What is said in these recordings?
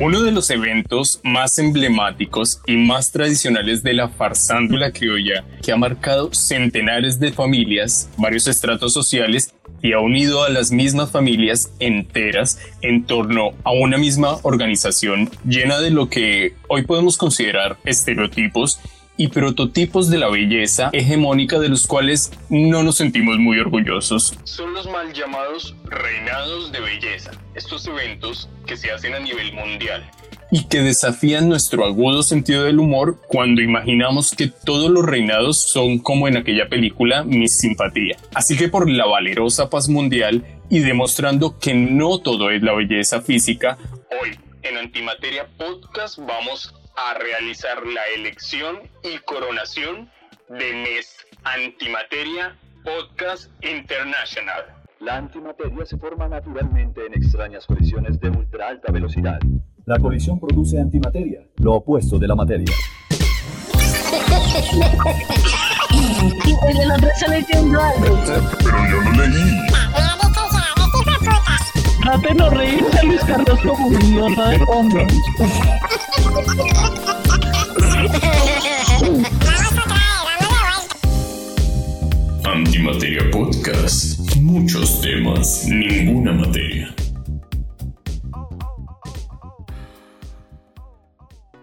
Uno de los eventos más emblemáticos y más tradicionales de la farsándula criolla que ha marcado centenares de familias, varios estratos sociales y ha unido a las mismas familias enteras en torno a una misma organización llena de lo que hoy podemos considerar estereotipos y prototipos de la belleza hegemónica de los cuales no nos sentimos muy orgullosos. Son los mal llamados reinados de belleza, estos eventos que se hacen a nivel mundial y que desafían nuestro agudo sentido del humor cuando imaginamos que todos los reinados son como en aquella película Miss Simpatía. Así que por la valerosa paz mundial y demostrando que no todo es la belleza física, hoy en Antimateria Podcast vamos a realizar la elección y coronación de Miss Antimateria Podcast International. La antimateria se forma naturalmente en extrañas colisiones de ultra alta velocidad. La colisión produce antimateria, lo opuesto de la materia. Pero yo no leí. Trate no reírse, Luis Carlos, como un idiota de hombre. Antimateria Podcast. Muchos temas, ninguna materia.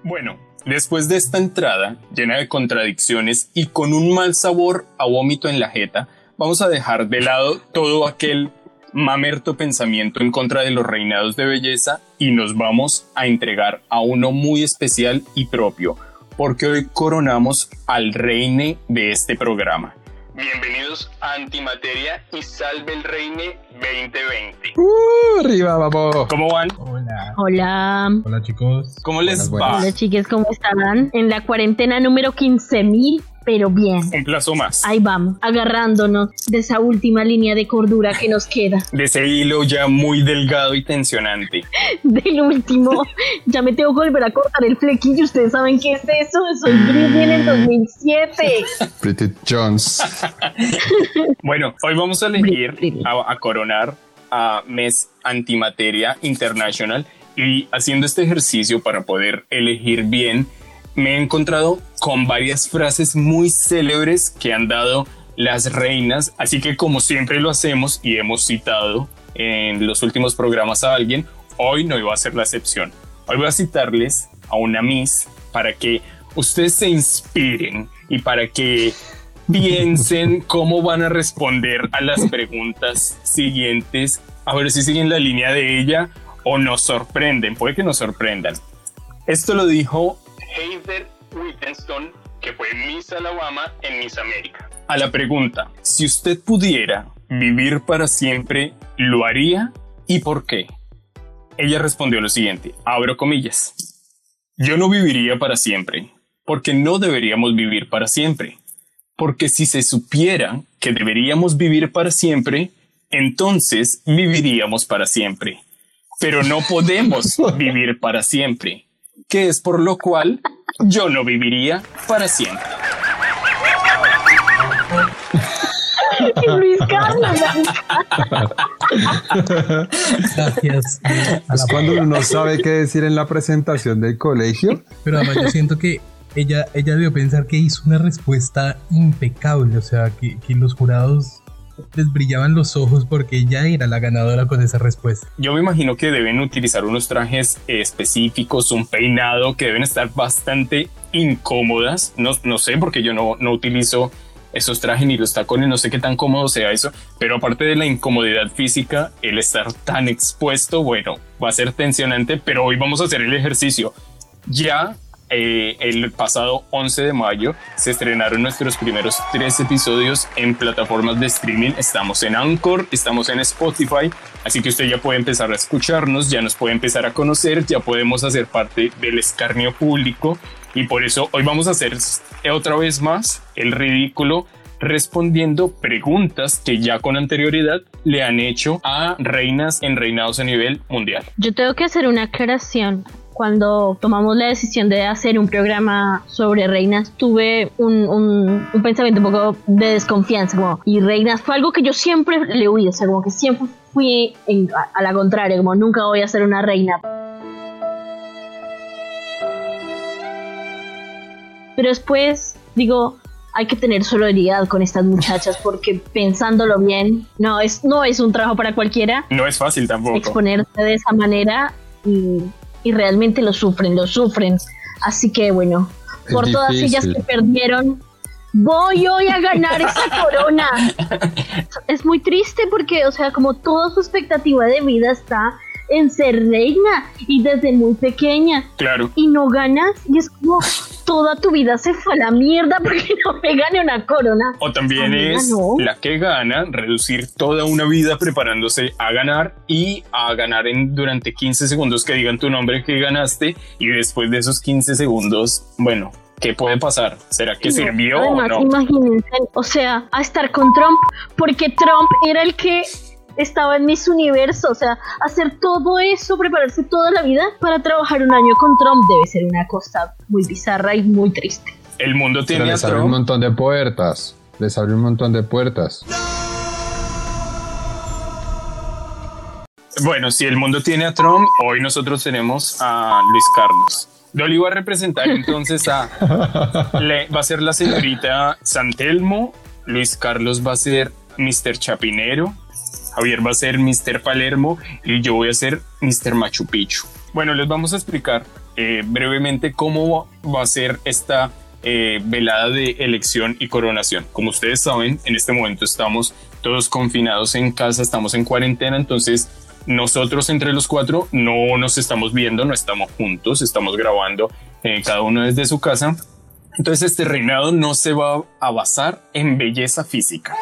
Bueno, después de esta entrada llena de contradicciones y con un mal sabor a vómito en la jeta, vamos a dejar de lado todo aquel mamerto pensamiento en contra de los reinados de belleza y nos vamos a entregar a uno muy especial y propio, porque hoy coronamos al reine de este programa. Bienvenidos a Antimateria y Salve el Reine 2020. ¡Uh! Arriba, vamos. ¿Cómo van? Hola. Hola. Hola, chicos. ¿Cómo les Buenas, va? Hola, chiques, ¿cómo están? En la cuarentena número 15.000, pero bien. Un plazo más. Ahí vamos, agarrándonos de esa última línea de cordura que nos queda. De ese hilo ya muy delgado y tensionante. Del último. Ya me tengo que volver a cortar el flequillo. ¿Ustedes saben qué es eso? Soy Britney en el 2007. Pretty Jones. Bueno, hoy vamos a elegir a, a coronar a Mes Antimateria International y haciendo este ejercicio para poder elegir bien, me he encontrado con varias frases muy célebres que han dado las reinas, así que como siempre lo hacemos y hemos citado en los últimos programas a alguien, hoy no iba a ser la excepción. Hoy voy a citarles a una Miss para que ustedes se inspiren y para que piensen cómo van a responder a las preguntas siguientes, a ver si siguen la línea de ella o nos sorprenden, puede que nos sorprendan. Esto lo dijo Heather Whitenston, que fue Miss Alabama en Miss América. A la pregunta, si usted pudiera vivir para siempre, ¿lo haría? ¿Y por qué? Ella respondió lo siguiente, abro comillas. Yo no viviría para siempre, porque no deberíamos vivir para siempre. Porque si se supiera que deberíamos vivir para siempre, entonces viviríamos para siempre. Pero no podemos vivir para siempre, que es por lo cual yo no viviría para siempre. Luis Carlos. Gracias. Es cuando uno no sabe qué decir en la presentación del colegio. Pero además yo siento que ella, ella debió pensar que hizo una respuesta impecable, o sea, que, que los jurados les brillaban los ojos porque ella era la ganadora con esa respuesta. Yo me imagino que deben utilizar unos trajes eh, específicos, un peinado que deben estar bastante incómodas. No, no sé, porque yo no, no utilizo esos trajes ni los tacones, no sé qué tan cómodo sea eso, pero aparte de la incomodidad física, el estar tan expuesto, bueno, va a ser tensionante, pero hoy vamos a hacer el ejercicio. Ya eh, el pasado 11 de mayo se estrenaron nuestros primeros tres episodios en plataformas de streaming. Estamos en Anchor, estamos en Spotify, así que usted ya puede empezar a escucharnos, ya nos puede empezar a conocer, ya podemos hacer parte del escarnio público y por eso hoy vamos a hacer otra vez más el ridículo respondiendo preguntas que ya con anterioridad le han hecho a reinas en reinados a nivel mundial. Yo tengo que hacer una aclaración. Cuando tomamos la decisión de hacer un programa sobre reinas, tuve un, un- un pensamiento un poco de desconfianza. Como, y reinas fue algo que yo siempre le huí, o sea, como que siempre fui en- a, a la contraria, como nunca voy a ser una reina. Pero después digo, hay que tener solidaridad con estas muchachas porque pensándolo bien, no es, no es un trabajo para cualquiera No es fácil tampoco. exponerse de esa manera y, y realmente lo sufren, lo sufren. Así que bueno, Es por todas ellas que perdieron, voy hoy a ganar esa corona. Es muy triste porque, o sea, como toda su expectativa de vida está en ser reina y desde muy pequeña Claro. y no ganas y es como toda tu vida se fue a la mierda porque no me gane una corona. O también Amiga, es no. la que gana, reducir toda una vida preparándose a ganar y a ganar en durante 15 segundos que digan tu nombre que ganaste y después de esos 15 segundos, bueno, ¿qué puede pasar? ¿Será que No, sirvió Además, o no? imagínense, o sea, a estar con Trump, porque Trump era el que estaba en Miss Universo, o sea, hacer todo eso, prepararse toda la vida para trabajar un año con Trump debe ser una cosa muy bizarra y muy triste. El mundo Pero tiene a les abre un montón de puertas. Les abre un montón de puertas. Bueno, si el mundo tiene a Trump, hoy nosotros tenemos a Luis Carlos. Dolly va a representar entonces a... le- va a ser la señorita Santelmo, Luis Carlos va a ser Mr. Chapinero, Javier va a ser Mr. Palermo y yo voy a ser Mr. Machu Picchu. Bueno, les vamos a explicar eh, brevemente cómo va a ser esta eh, velada de elección y coronación. Como ustedes saben, en este momento estamos todos confinados en casa, estamos en cuarentena, entonces nosotros entre los cuatro no nos estamos viendo, no estamos juntos, estamos grabando eh, cada uno desde su casa. Entonces este reinado no se va a basar en belleza física.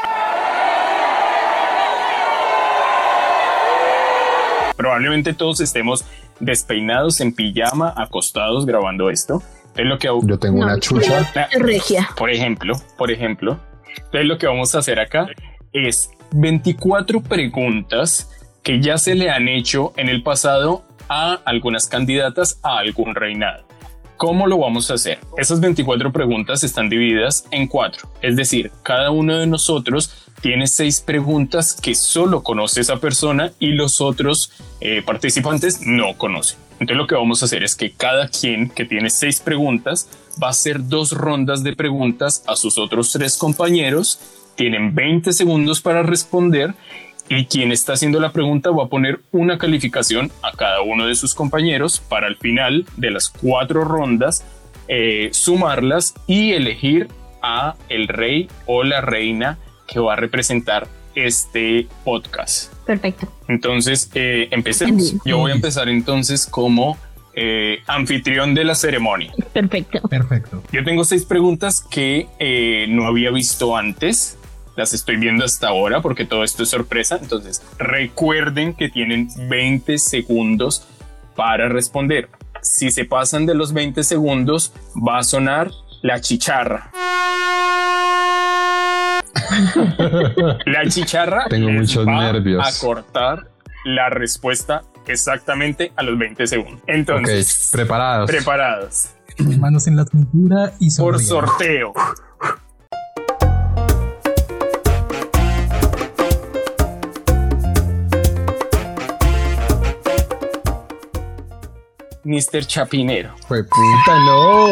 Probablemente todos estemos despeinados en pijama, acostados grabando esto. Entonces lo que Yo tengo No, una chucha. Ah, regia. por ejemplo, por ejemplo, entonces lo que vamos a hacer acá es 24 preguntas que ya se le han hecho en el pasado a algunas candidatas a algún reinado. ¿Cómo lo vamos a hacer? Esas 24 preguntas están divididas en cuatro, es decir, cada uno de nosotros tiene seis preguntas que solo conoce esa persona y los otros eh, participantes no conocen. Entonces lo que vamos a hacer es que cada quien que tiene seis preguntas va a hacer dos rondas de preguntas a sus otros tres compañeros. Tienen 20 segundos para responder y quien está haciendo la pregunta va a poner una calificación a cada uno de sus compañeros para al final de las cuatro rondas eh, sumarlas y elegir a el rey o la reina que va a representar este podcast. Perfecto. Entonces, eh, empecemos. Yo voy a empezar entonces como eh, anfitrión de la ceremonia. Perfecto. Perfecto. Yo tengo seis preguntas que eh, no había visto antes. Las estoy viendo hasta ahora porque todo esto es sorpresa. Entonces, recuerden que tienen 20 segundos para responder. Si se pasan de los 20 segundos, va a sonar la chicharra. La chicharra Tengo muchos va nervios. a cortar la respuesta exactamente a los 20 segundos. Entonces, preparados. preparados Manos en la cintura y por sonrían. sorteo. Mr. Chapinero. Fue puta, no.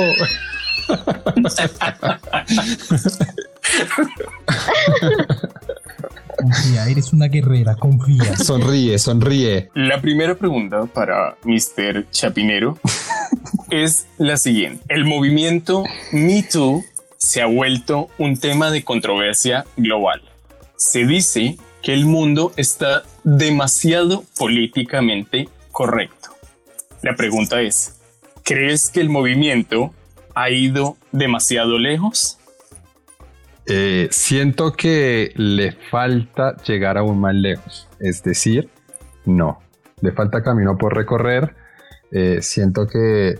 Confía, eres una guerrera, confía. Sonríe, sonríe. La primera pregunta para Mr. Chapinero es la siguiente. El movimiento Me Too se ha vuelto un tema de controversia global. Se dice que el mundo está demasiado políticamente correcto. La pregunta es, ¿crees que el movimiento ha ido demasiado lejos? Eh, siento que le falta llegar aún más lejos. Es decir, no. Le falta camino por recorrer. Eh, siento que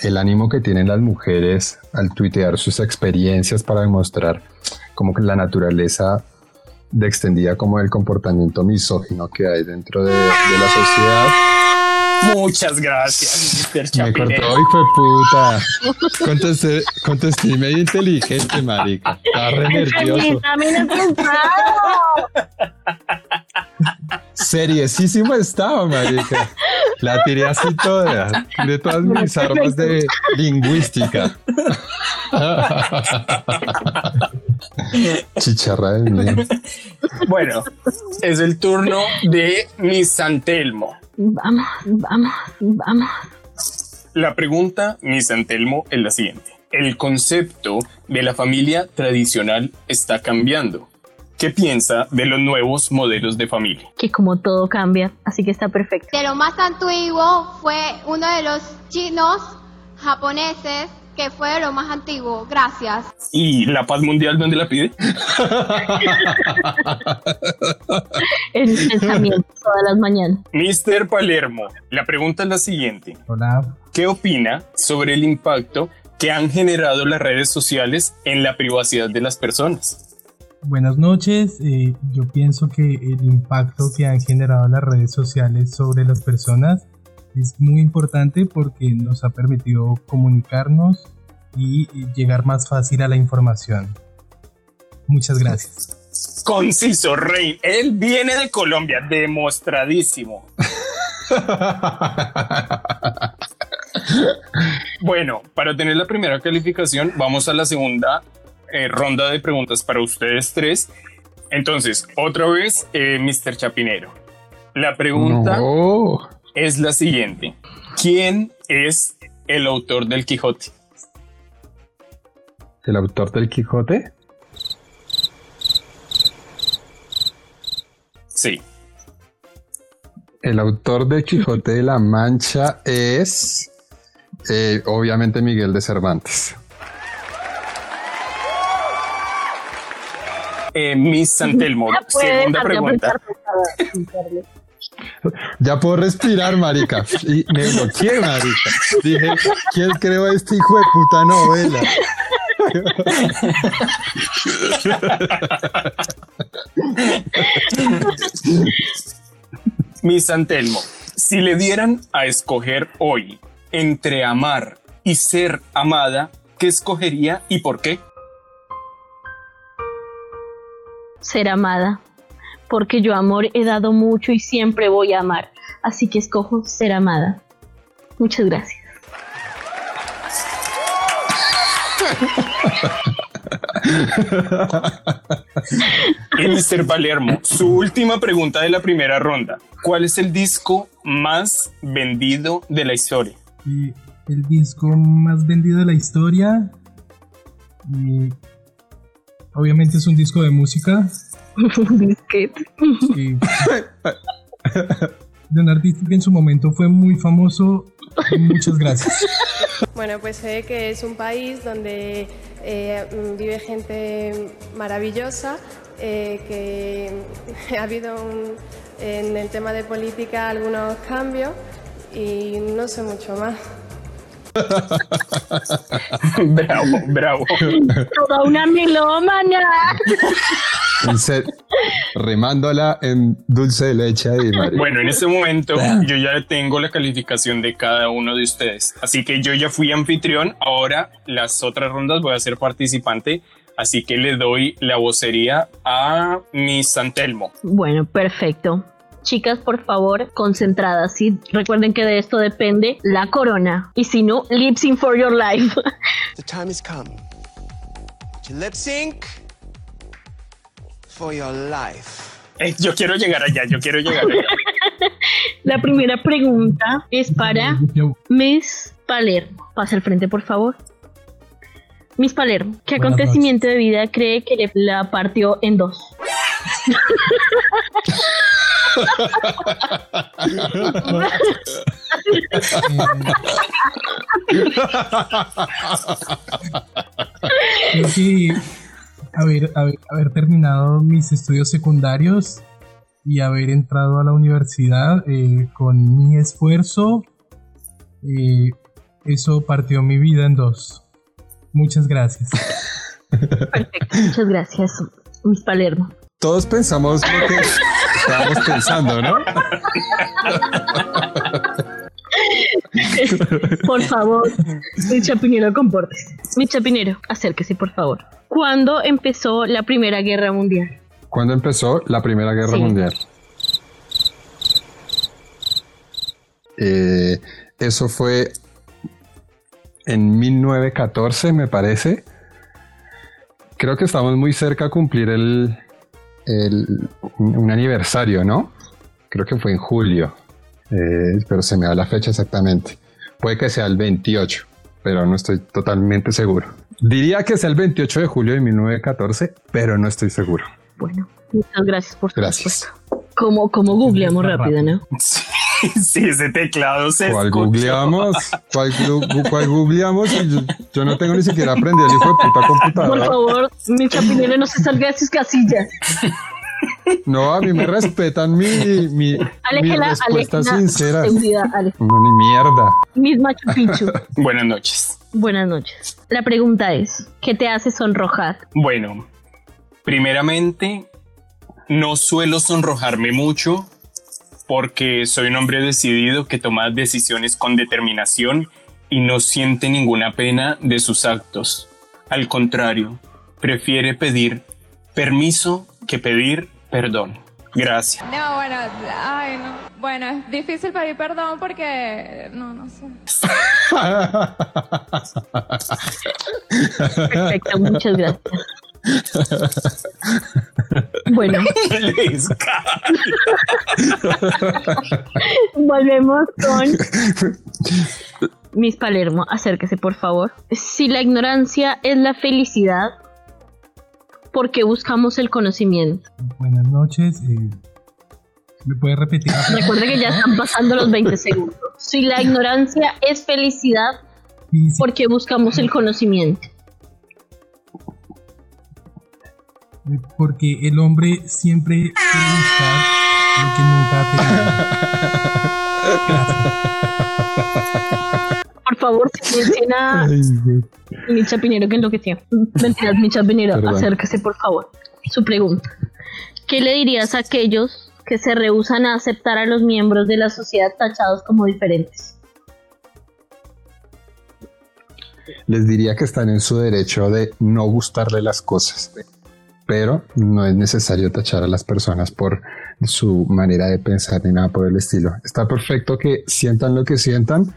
el ánimo que tienen las mujeres al tuitear sus experiencias para demostrar como que la naturaleza de extendida como el comportamiento misógino que hay dentro de, de la sociedad. Muchas gracias, Mr. Me Chapinero. cortó, hijo de puta. Contesté, contesté medio inteligente, marica. Estaba re nervioso. Seriesísimo estaba, marica. La tiré así toda. Tiré todas mis armas de lingüística. Chicharra de mierda. Bueno, es el turno de Miss Antelmo. Vamos, vamos, vamos. La pregunta, Miss Antelmo, es la siguiente. El concepto de la familia tradicional está cambiando. ¿Qué piensa de los nuevos modelos de familia? Que como todo cambia, así que está perfecto. De lo más antiguo fue uno de los chinos japoneses que fue de lo más antiguo. Gracias. ¿Y la paz mundial dónde la pide? En mi pensamiento todas las mañanas. Mr. Palermo, la pregunta es la siguiente. Hola. ¿Qué opina sobre el impacto que han generado las redes sociales en la privacidad de las personas? Buenas noches. Eh, yo pienso que el impacto que han generado las redes sociales sobre las personas es muy importante porque nos ha permitido comunicarnos y llegar más fácil a la información. Muchas gracias. Conciso, Rey. Él viene de Colombia, demostradísimo. Bueno, para tener la primera calificación, vamos a la segunda eh, ronda de preguntas para ustedes tres. Entonces, otra vez, eh, Mr. Chapinero. La pregunta No. Es la siguiente. ¿Quién es el autor del Quijote? ¿El autor del Quijote? Sí. El autor de Quijote de la Mancha es eh, obviamente Miguel de Cervantes. Eh, Miss Santelmo, segunda pregunta. Ya puedo respirar, marica. Y me bloqueé, marica. Dije, ¿quién creó este hijo de puta novela? Miss Antelmo, si le dieran a escoger hoy entre amar y ser amada, ¿qué escogería y por qué? Ser amada. Porque yo amor he dado mucho y siempre voy a amar. Así que escojo ser amada. Muchas gracias. Y Mr. Palermo, su última pregunta de la primera ronda. ¿Cuál es el disco más vendido de la historia? Y el disco más vendido de la historia. y obviamente es un disco de música. Disquete. y de un artista que en su momento fue muy famoso. Muchas gracias. Bueno, pues sé que es un país donde eh, vive gente maravillosa, eh, que ha habido un- en el tema de política algunos cambios y no sé mucho más. Bravo, bravo. Toda una melómana. En ser- remándola en dulce de leche ahí, marica. Bueno, en este momento yo ya tengo la calificación de cada uno de ustedes. Así que yo ya fui anfitrión. Ahora las otras rondas voy a ser participante. Así que le doy la vocería a mi Santelmo. Bueno, perfecto. Chicas, por favor, concentradas. ¿sí? Recuerden que de esto depende la corona. Y si no, lip sync for your life. The time has come to lip sync for your life. Yo quiero llegar allá, yo quiero llegar allá. la primera pregunta es para Miss Palermo. Pasa al frente, por favor. Miss Palermo, ¿qué Buenas acontecimiento de vida cree que le- la partió en dos? Creo que haber, haber, haber terminado mis estudios secundarios y haber entrado a la universidad eh, con mi esfuerzo, eh, eso partió mi vida en dos. Muchas gracias. Perfecto, muchas gracias, Miss Palermo. Todos pensamos lo que estábamos pensando, ¿no? por favor, mi chapinero, compórtese. Mi chapinero, acérquese, por favor. ¿Cuándo empezó la Primera Guerra Mundial? ¿Cuándo empezó la Primera Guerra Sí. Mundial? Eh, eso fue en 1914, me parece. Creo que estamos muy cerca a cumplir el, el- un un aniversario, ¿no? Creo que fue en julio, eh, pero se me da la fecha exactamente. Puede que sea el 28, pero no estoy totalmente seguro. Diría que es el 28 de julio de 1914, pero no estoy seguro. Bueno, muchas gracias por su Gracias. respuesta. Como, como googleamos rápido, ¿no? Sí, ese teclado se ¿Cuál escuchó. googleamos? ¿Cuál, cuál googleamos? Yo, yo no tengo ni siquiera aprendido el hijo de puta Por computadora. favor, mi chapinero no se salga de sus casillas. No, a mí me respetan mi, mi, mi Aléjela, respuesta sincera. No, ni mierda. Miss Machu Picchu, Buenas noches. buenas noches. La pregunta es, ¿qué te hace sonrojar? Bueno, primeramente, no suelo sonrojarme mucho porque soy un hombre decidido que toma decisiones con determinación y no siente ninguna pena de sus actos. Al contrario, prefiere pedir permiso que pedir perdón. Gracias. No, bueno, ay, no. Bueno, es difícil pedir perdón porque. No, no sé. Perfecto, muchas gracias. Bueno, volvemos con Miss Palermo. Acérquese, por favor. Si la ignorancia es la felicidad, ¿por qué buscamos el conocimiento? Buenas noches. eh, ¿Me puede repetir? Recuerda que ya están pasando los 20 segundos. Si la ignorancia es felicidad, ¿por qué buscamos el conocimiento? Porque el hombre siempre quiere buscar lo que nunca ha tenido. Por favor, silencien a Ay, güey. mi chapinero que enloqueció. Mentiras, mi chapinero, Perdón. acérquese, por favor. Su pregunta. ¿Qué le dirías a aquellos que se rehusan a aceptar a los miembros de la sociedad tachados como diferentes? Les diría que están en su derecho de no gustarle las cosas, pero no es necesario tachar a las personas por su manera de pensar ni nada por el estilo. Está perfecto que sientan lo que sientan,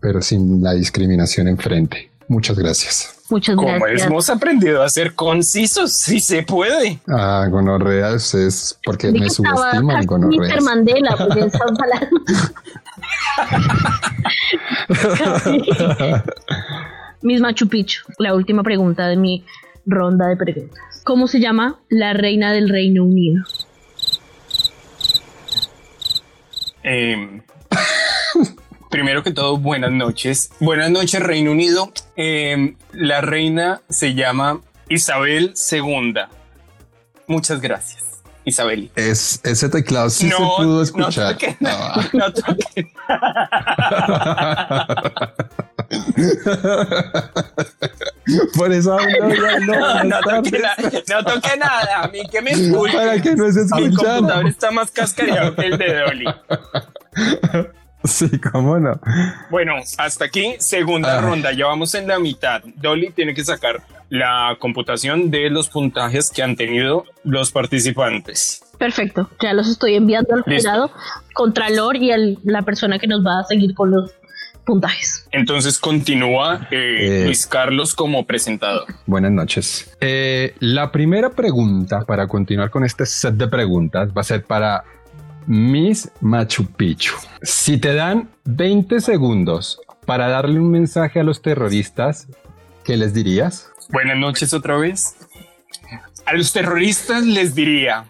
pero sin la discriminación enfrente. Muchas gracias. Muchas como gracias. hemos aprendido a ser concisos, si se puede. Ah, gonorreas es porque me subestiman. Mr. Mandela, pues están hablando. Miss Machu Picchu, la última pregunta de mi ronda de preguntas. ¿Cómo se llama la reina del Reino Unido? Eh, primero que todo, buenas noches. Buenas noches, Reino Unido. Eh, la reina se llama Isabel II. Muchas gracias, Isabel. Es, ese teclado sí se pudo escuchar. No toque Ah. No toque Por eso no. No, nada. No toque nada. A mí que me escuche. Para que no se Mi escuchan. computador está más cascareado que el de Dolly. Sí, cómo no. Bueno, hasta aquí, segunda Ay. ronda. Ya vamos en la mitad. Dolly tiene que sacar la computación de los puntajes que han tenido los participantes. Perfecto, ya los estoy enviando al jurado, Contralor y al- la persona que nos va a seguir con los puntajes. Entonces continúa eh, Eh. Luis Carlos como presentador. Buenas noches. Eh, la primera pregunta para continuar con este set de preguntas va a ser para Miss Machu Picchu. Si te dan 20 segundos para darle un mensaje a los terroristas, ¿qué les dirías? Buenas noches otra vez. A los terroristas les diría,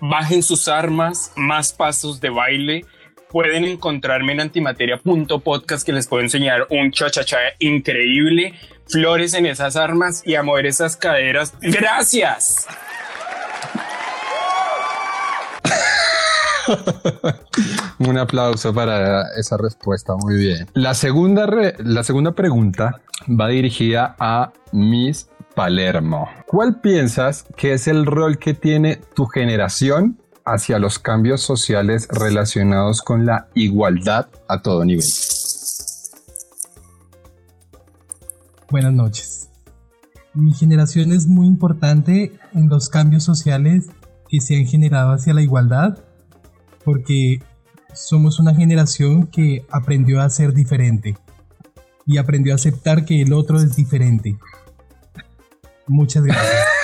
bajen sus armas, más pasos de baile. Pueden encontrarme en antimateria.podcast que les puedo enseñar un cha-cha-cha increíble, flores en esas armas y a mover esas caderas. Gracias. Un aplauso para esa respuesta, muy bien. La segunda, re- la segunda pregunta va dirigida a Miss Palermo. ¿Cuál piensas que es el rol que tiene tu generación hacia los cambios sociales relacionados con la igualdad a todo nivel? Buenas noches. Mi generación es muy importante en los cambios sociales que se han generado hacia la igualdad porque somos una generación que aprendió a ser diferente y aprendió a aceptar que el otro es diferente. Muchas gracias.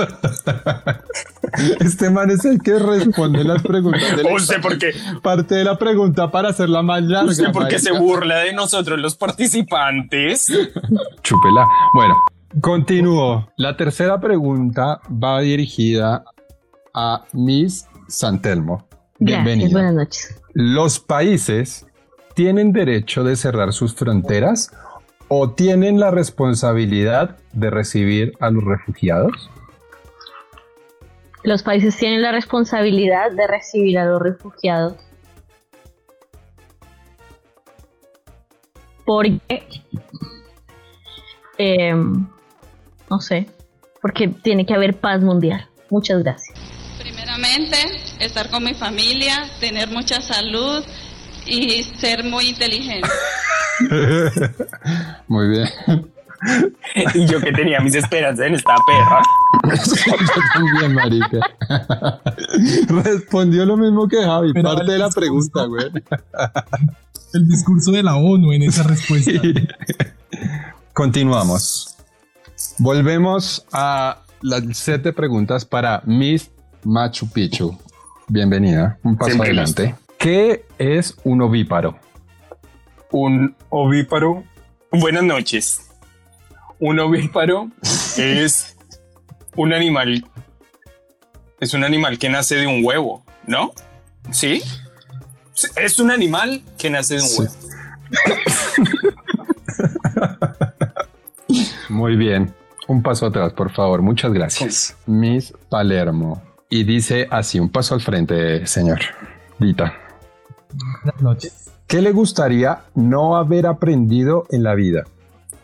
Este man es el que responde las preguntas. De ¿Usted por qué? Parte de la pregunta para hacerla más larga. ¿Usted por qué se burla de nosotros los participantes? Chúpela. Bueno, continúo. La tercera pregunta va dirigida a Miss Santelmo. Bienvenida. Gracias, buenas noches. ¿Los países tienen derecho de cerrar sus fronteras o tienen la responsabilidad de recibir a los refugiados? Los países tienen la responsabilidad de recibir a los refugiados. Porque, eh, no sé, porque tiene que haber paz mundial. Muchas gracias. Primeramente, estar con mi familia, tener mucha salud y ser muy inteligente. Muy bien. Y yo que tenía mis esperanzas en esta perra. Yo también, marica. Respondió lo mismo que Javi, Pero parte de la discurso. pregunta, güey. El discurso de la ONU en esa respuesta. Continuamos. Volvemos a las set de preguntas para Miss Machu Picchu. Bienvenida. Un paso Siempre adelante. ¿Qué es un ovíparo? Un ovíparo. Buenas noches. Un ovíparo es un animal. Es un animal que nace de un huevo, ¿no? ¿Sí? Es un animal que nace de un Sí. huevo. Muy bien. Un paso atrás, por favor. Muchas gracias. Miss Palermo. Y dice así, un paso al frente, señor. Dita. Buenas noches. ¿Qué le gustaría no haber aprendido en la vida?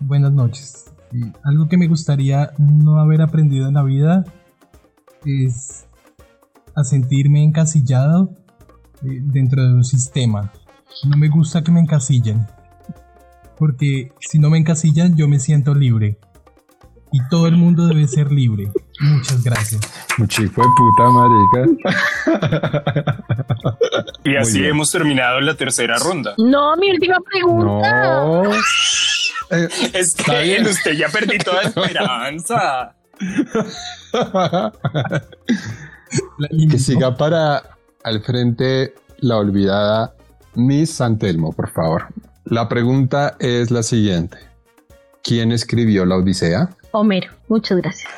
Buenas noches. Algo que me gustaría no haber aprendido en la vida es a sentirme encasillado eh, dentro de un sistema. No me gusta que me encasillen. Porque si no me encasillan, yo me siento libre. Y todo el mundo debe ser libre. Muchas gracias. Un chico de puta, marica. Y así hemos terminado la tercera ronda. No, mi última pregunta. No. Es que bien. usted ya perdí toda esperanza. Que siga para al frente la olvidada Miss Santelmo, por favor. La pregunta es la siguiente. ¿Quién escribió la Odisea? Homero, muchas gracias.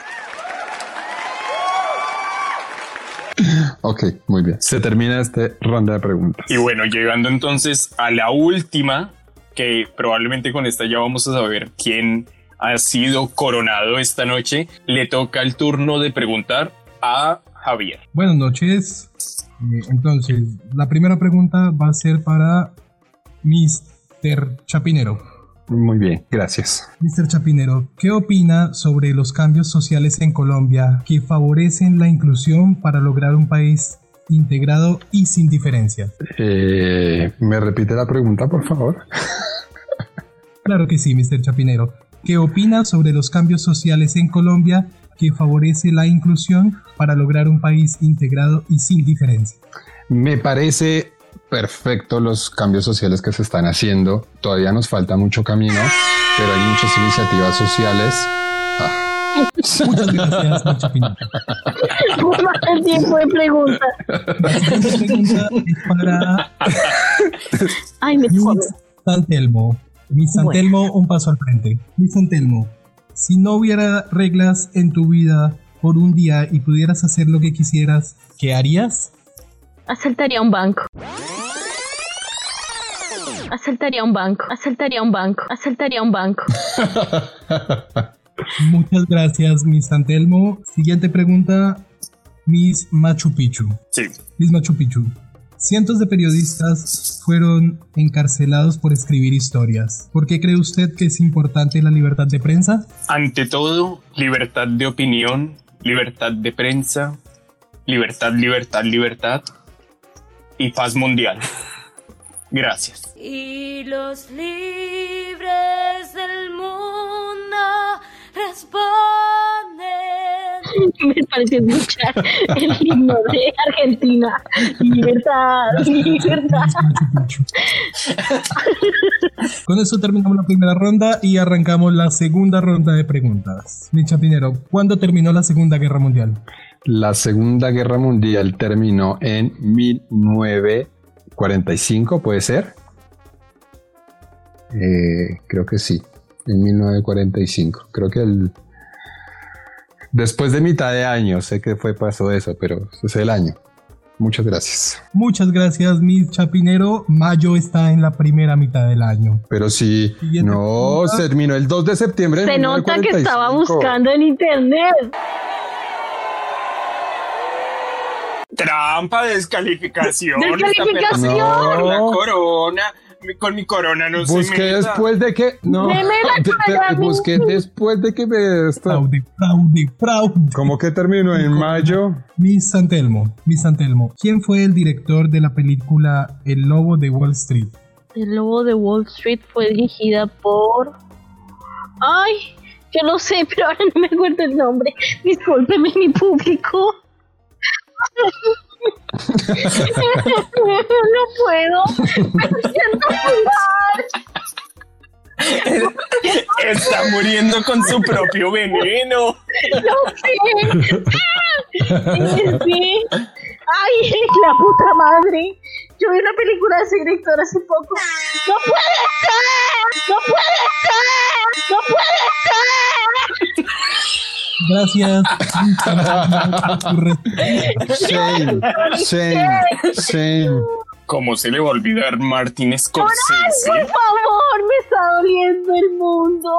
Ok, muy bien. Se termina esta ronda de preguntas. Y bueno, llegando entonces a la última, que probablemente con esta ya vamos a saber quién ha sido coronado esta noche, le toca el turno de preguntar a Javier. Buenas noches. Eh, entonces, la primera pregunta va a ser para Mr. Chapinero. Muy bien, gracias. Mr. Chapinero, ¿qué opina sobre los cambios sociales en Colombia que favorecen la inclusión para lograr un país integrado y sin diferencia? Eh, ¿Me repite la pregunta, por favor? Claro que sí, Mr. Chapinero. ¿Qué opina sobre los cambios sociales en Colombia que favorece la inclusión para lograr un país integrado y sin diferencia? Me parece perfecto los cambios sociales que se están haciendo. Todavía nos falta mucho camino, pero hay muchas iniciativas sociales. Ah, Muchas gracias. Más el tiempo de pregunta. Para Ay, me. Santelmo. Miss Bueno. Santelmo, un paso al frente. Miss Santelmo, si no hubiera reglas en tu vida por un día y pudieras hacer lo que quisieras, ¿qué harías? Asaltaría un banco. Asaltaría un banco. Asaltaría un banco. Asaltaría un banco. Muchas gracias, Miss Santelmo. Siguiente pregunta, Miss Machu Picchu. Sí. Miss Machu Picchu, Cientos de periodistas fueron encarcelados por escribir historias. ¿Por qué cree usted que es importante la libertad de prensa? Ante todo, libertad de opinión, libertad de prensa, libertad, libertad, libertad y paz mundial. Gracias. Y los libres del mundo responden. Me pareció escuchar el himno de Argentina. Libertad, libertad. Con eso terminamos la primera ronda y arrancamos la segunda ronda de preguntas. Micha Pinero, ¿cuándo terminó la Segunda Guerra Mundial? La Segunda Guerra Mundial terminó en 1945, ¿puede ser? Eh, creo que sí, en 1945. Creo que el... Después de mitad de año, sé que fue pasó eso, pero es el año. Muchas gracias. Muchas gracias, Miss Chapinero. Mayo está en la primera mitad del año. Pero sí, no, pregunta. se terminó el 2 de septiembre. de Se nota que 1945. estaba buscando en internet. Trampa, descalificación. Descalificación. Por la No. corona. Con mi corona no se Busqué después de que. No, a mí. busqué después de que me. Fraude, fraude, fraude. ¿Cómo que terminó en mayo? Miss Santelmo, Miss Santelmo. ¿Quién fue el director de la película El Lobo de Wall Street? El lobo de Wall Street fue dirigida por. Ay, yo lo sé, pero ahora no me acuerdo el nombre. Discúlpeme, mi público. no puedo. Me siento muy mal. Está muriendo con su propio veneno. No sé. Sí. Ay, la puta madre. Yo vi una película de ese director hace poco. ¡No puede ser! ¡No puede ser! ¡No puede ser! Gracias. Por. Shame, shame, shame. ¿Cómo se le va a olvidar Martin Por Scorsese? favor, me está doliendo el mundo.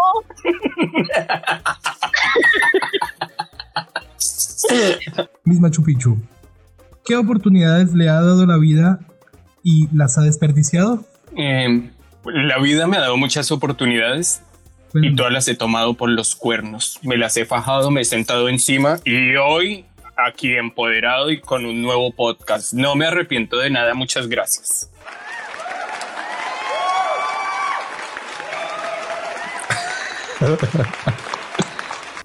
Miss Machu Picchu. ¿Qué oportunidades le ha dado la vida y las ha desperdiciado? Eh, la vida me ha dado muchas oportunidades y todas las he tomado por los cuernos. Me las he fajado, me he sentado encima y hoy aquí empoderado y con un nuevo podcast. No me arrepiento de nada. Muchas gracias.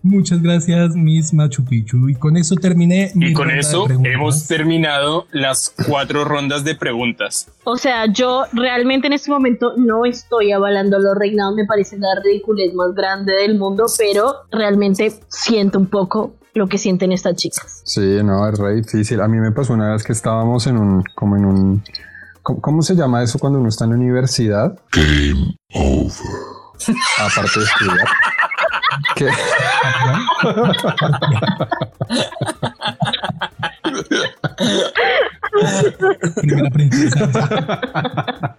Muchas gracias, Miss Machu Picchu. Y con eso terminé. mi Y con eso hemos terminado las cuatro rondas de preguntas. O sea, yo realmente en este momento no estoy avalando a los reinados, me parece la ridiculez más grande del mundo, pero realmente siento un poco lo que sienten estas chicas. Sí, no, es re difícil. A mí me pasó una vez que estábamos en un, como en un, ¿cómo, cómo se llama eso cuando uno está en la universidad? Game over. Aparte de estudiar. Primera princesa.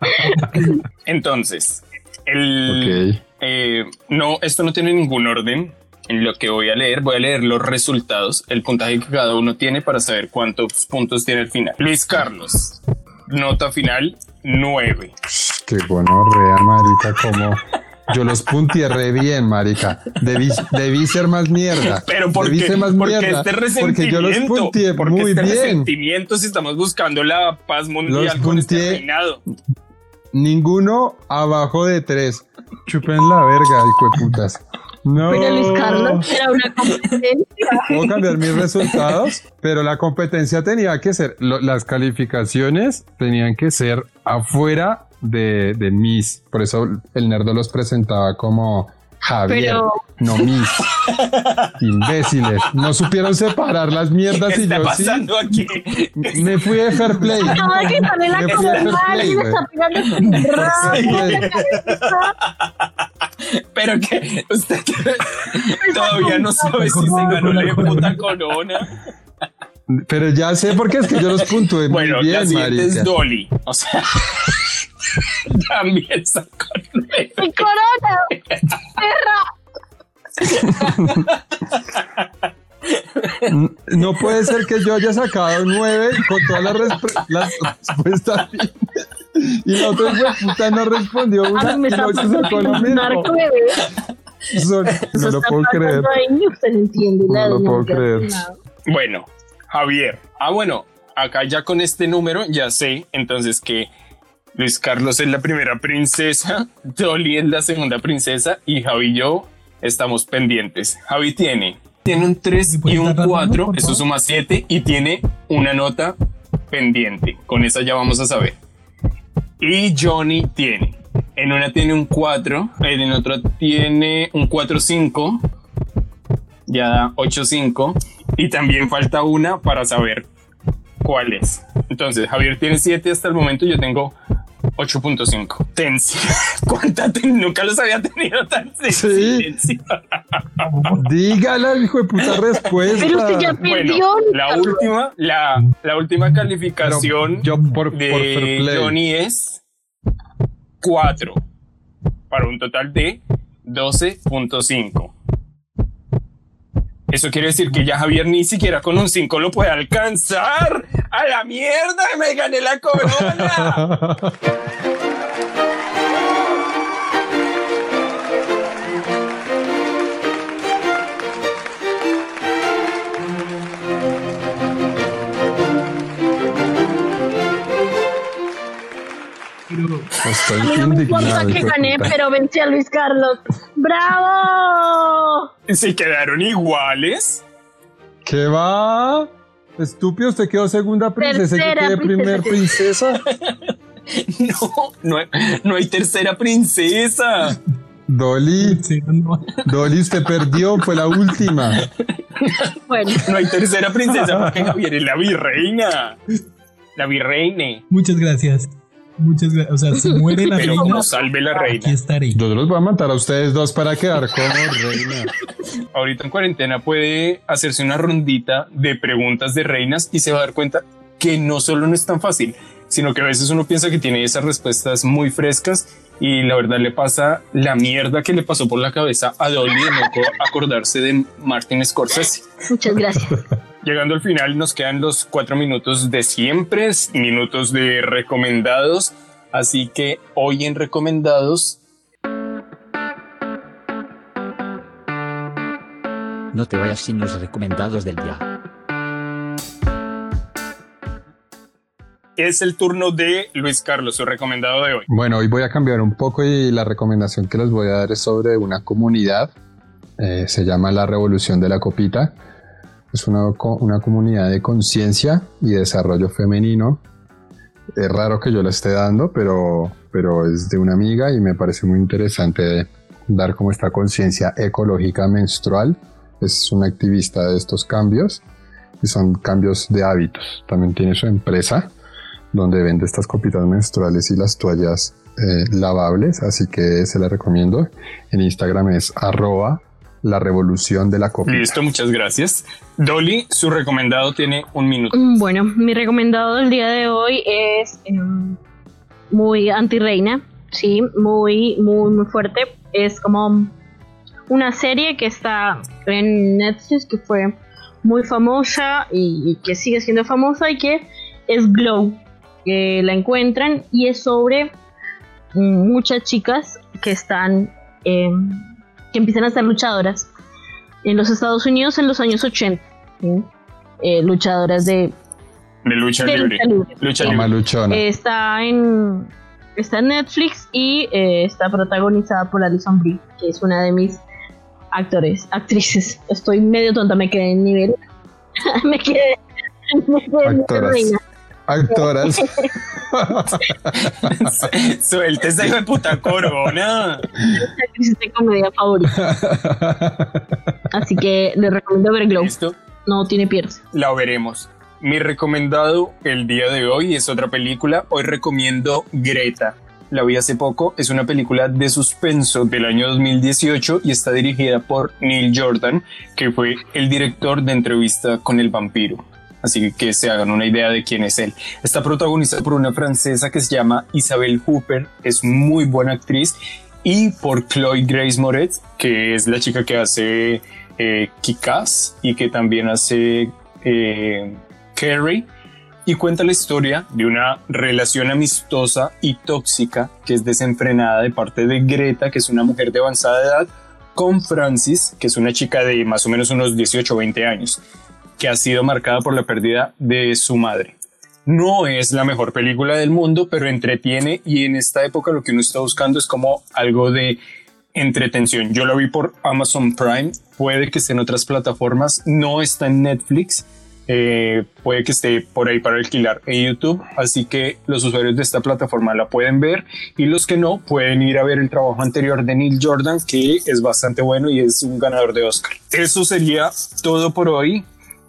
Entonces, el, eh, no, esto no tiene ningún orden. En lo que voy a leer, voy a leer los resultados, el puntaje que cada uno tiene para saber cuántos puntos tiene el final. Luis Carlos, nota final 9. Qué gonorrea, marica, como... Yo los punteé re bien, marica. Debí, debí ser más mierda. Pero ¿por Debí qué, ser más por qué mierda, este Porque resentimiento? yo los punteé ¿Por qué muy este bien. resentimiento si estamos buscando la paz mundial Los con este reinado? Ninguno abajo de tres. Chupen la verga, hijo de putas. No. Pero Luis Carlos era una competencia. Puedo cambiar mis resultados, pero la competencia tenía que ser, lo- las calificaciones tenían que ser afuera de, de Miss. Por eso el nerdo los presentaba como Javier, Pero- no Miss. Imbéciles. No supieron separar las mierdas ¿Qué y está yo pasando aquí? sí. Me fui de fair play. Acaba de quitarle la Me corona y güey. está pegando rabia. Pero que usted todavía no sabe si se ganó la puta corona. Pero ya sé por qué es que yo los puntué muy Bueno, la bien, siguiente marica. es Dolly. O sea, también sacó nueve. ¡Mi corona! ¡Perra! No puede ser que yo haya sacado nueve con todas las, las respuestas y la otra puta no respondió una. me está pasando narco, no lo puedo creer. no lo puedo creer. Bueno, Javier. Ah, bueno, acá ya con este número ya sé entonces que Luis Carlos es la primera princesa, Dolly es la segunda princesa y Javi y yo estamos pendientes. Javi tiene, tiene un 3 y un 4, eso suma 7 y tiene una nota pendiente. Con esa ya vamos a saber. Y Johnny tiene, en una tiene un 4, en otra tiene un 4-5, ya da 8-5 y también falta una para saber cuál es. Entonces, Javier tiene 7 hasta el momento, yo tengo 8.5. Tensión. ¿Cuánta Nunca los había tenido tan sí. Dígala, hijo de puta respuesta. Pero usted ya perdió. la última, la, la última calificación yo por, de Johnny es 4 para un total de 12.5. Eso quiere decir que ya Javier ni siquiera con un 5 lo puede alcanzar. ¡A la mierda! ¡Me gané la corona! Estoy no importa que gané, pero vencí a Luis Carlos. ¡Bravo! ¿Se quedaron iguales? ¿Qué va? Estúpido, usted quedó segunda princesa y yo primer princesa. no, no hay, tercera princesa. Dolly, Dolly, usted perdió, fue la última. Bueno. No hay tercera princesa porque Javier es la virreina. La virreine. Muchas gracias. Muchas gracias. O sea, si muere la Pero reina. salve la reina. Aquí estaré. Yo los voy a matar a ustedes dos para quedar como reina. Ahorita en cuarentena puede hacerse una rondita de preguntas de reinas y se va a dar cuenta que no solo no es tan fácil, sino que a veces uno piensa que tiene esas respuestas muy frescas y la verdad le pasa la mierda que le pasó por la cabeza a Dolly de no acordarse de Martin Scorsese. Muchas gracias. Llegando al final nos quedan los cuatro minutos de siempre, minutos de recomendados, así que hoy en recomendados... No te vayas sin los recomendados del día. es el turno de Luis Carlos, su recomendado de hoy. Bueno, hoy voy a cambiar un poco y la recomendación que les voy a dar es sobre una comunidad. Eh, se llama La Revolución de la Copita. Es una, una comunidad de conciencia y desarrollo femenino. Es raro que yo la esté dando, pero, pero es de una amiga y me parece muy interesante dar como esta conciencia ecológica menstrual. Es una activista de estos cambios y son cambios de hábitos. También tiene su empresa donde vende estas copitas menstruales y las toallas eh, lavables, así que se la recomiendo. En Instagram es arroba la revolución de la copita. Listo, muchas gracias. Dolly, su recomendado tiene un minuto. Mm, bueno, mi recomendado del día de hoy es em, muy anti-reina, sí, muy, muy, muy fuerte. Es como una serie que está en Netflix que fue muy famosa y que sigue siendo famosa y que es Glow que la encuentran y es sobre muchas chicas que están eh, que empiezan a ser luchadoras en los Estados Unidos en los años 80 eh, luchadoras de de lucha libre, lucha libre. está en está en Netflix y eh, está protagonizada por Alison Brie que es una de mis actores actrices. Estoy medio tonta me quedé en nivel. Me quedé, me quedé en nivel actoras. Suelte esa hijo de puta corona. Es de comedia favorita. Así que le recomiendo ver Glow. ¿Listo? No tiene piernas. La veremos. Mi recomendado el día de hoy es otra película. Hoy recomiendo Greta. La vi hace poco. Es una película de suspenso del año 2018 y está dirigida por Neil Jordan, que fue el director de Entrevista con el Vampiro así que se hagan una idea de quién es él. Está protagonizada por una francesa que se llama Isabel Hooper, es muy buena actriz, y por Chloe Grace Moretz, que es la chica que hace eh, Kikaz y que también hace eh, Carrie y cuenta la historia de una relación amistosa y tóxica que es desenfrenada de parte de Greta, que es una mujer de avanzada edad, con Francis, que es una chica de más o menos unos 18 o 20 años, que ha sido marcada por la pérdida de su madre. No es la mejor película del mundo, pero entretiene y en esta época lo que uno está buscando es como algo de entretención. Yo la vi por Amazon Prime, puede que esté en otras plataformas, no está en Netflix, eh, puede que esté por ahí para alquilar en YouTube, así que los usuarios de esta plataforma la pueden ver y los que no pueden ir a ver el trabajo anterior de Neil Jordan, que es bastante bueno y es un ganador de Oscar. Eso sería todo por hoy.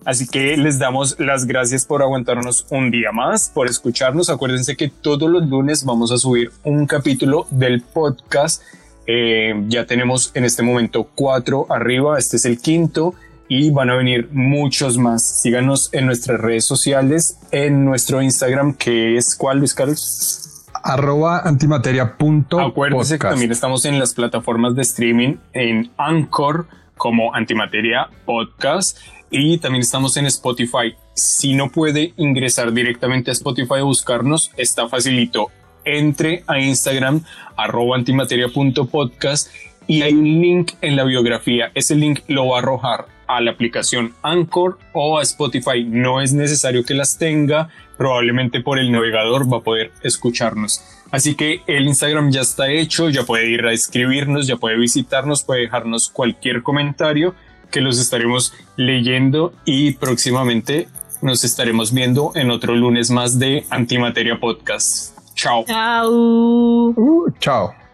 Así que les damos las gracias por aguantarnos un día más, por escucharnos. Acuérdense que todos los lunes vamos a subir un capítulo del podcast. Eh, ya tenemos en este momento cuatro arriba, este es el quinto y van a venir muchos más. Síganos en nuestras redes sociales, en nuestro Instagram, que es cuál, Luis Carlos? Arroba antimateria. Acuérdense que también estamos en las plataformas de streaming en Anchor como Antimateria Podcast y también estamos en Spotify. Si no puede ingresar directamente a Spotify o buscarnos, está facilito. Entre a Instagram arroba antimateria.podcast y hay un link en la biografía. Ese link lo va a arrojar a la aplicación Anchor o a Spotify. No es necesario que las tenga, probablemente por el navegador va a poder escucharnos. Así que el Instagram ya está hecho, ya puede ir a escribirnos, ya puede visitarnos, puede dejarnos cualquier comentario que los estaremos leyendo y próximamente nos estaremos viendo en otro lunes más de Antimateria Podcast. Chao. Chao. Uh, chao.